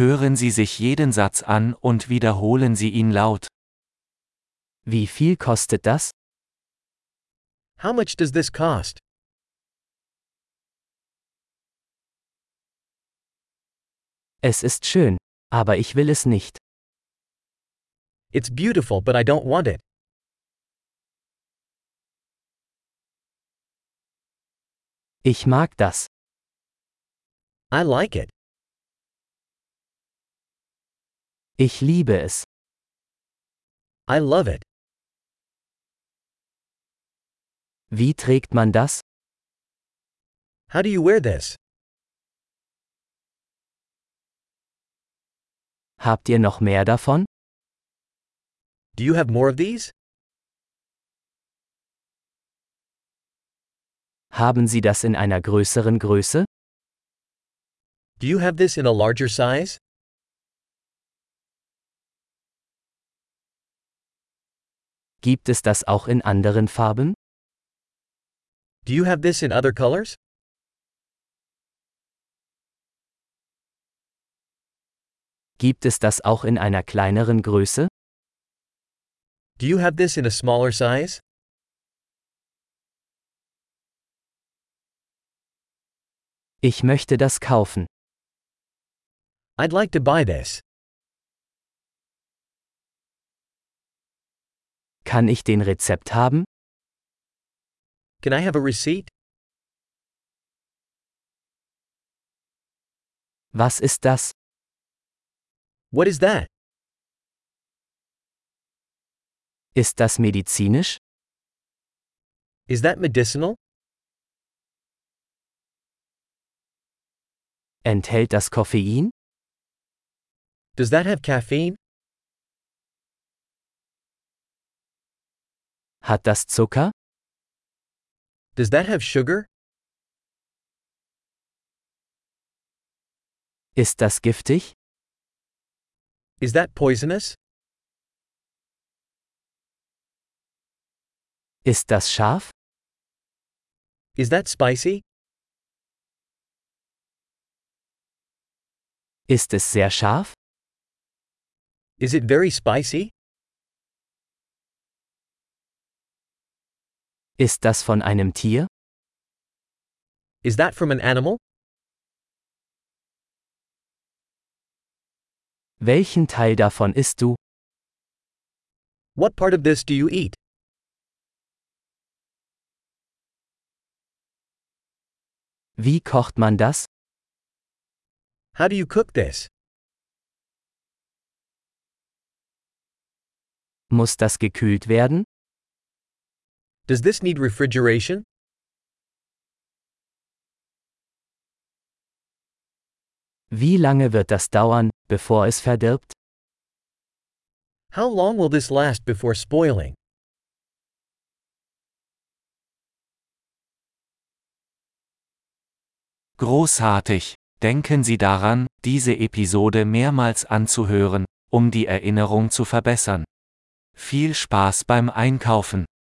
Hören Sie sich jeden Satz an und wiederholen Sie ihn laut. Wie viel kostet das? How much does this cost? Es ist schön, aber ich will es nicht. It's beautiful, but I don't want it. Ich mag das. I like it. Ich liebe es. I love it. Wie trägt man das? How do you wear this? Habt ihr noch mehr davon? Do you have more of these? Haben Sie das in einer größeren Größe? Do you have this in a larger size? Gibt es das auch in anderen Farben? Do you have this in other colors? Gibt es das auch in einer kleineren Größe? Do you have this in a smaller size? Ich möchte das kaufen. I'd like to buy this. Kann ich den Rezept haben? Can I have a receipt? Was ist das? What is that? Ist das medizinisch? Is that medicinal? Enthält das Koffein? Does that have caffeine? Hat das Zucker? Does that have sugar? Ist das giftig? Is that poisonous? Ist das scharf? Is that spicy? Ist es sehr scharf? Is it very spicy? Ist das von einem Tier? Is that from an animal? Welchen Teil davon isst du? What part of this do you eat? Wie kocht man das? How do you cook this? Muss das gekühlt werden? Does this need refrigeration? Wie lange wird das dauern, bevor es verdirbt? How long will this last before spoiling? Großartig! Denken Sie daran, diese Episode mehrmals anzuhören, um die Erinnerung zu verbessern. Viel Spaß beim Einkaufen!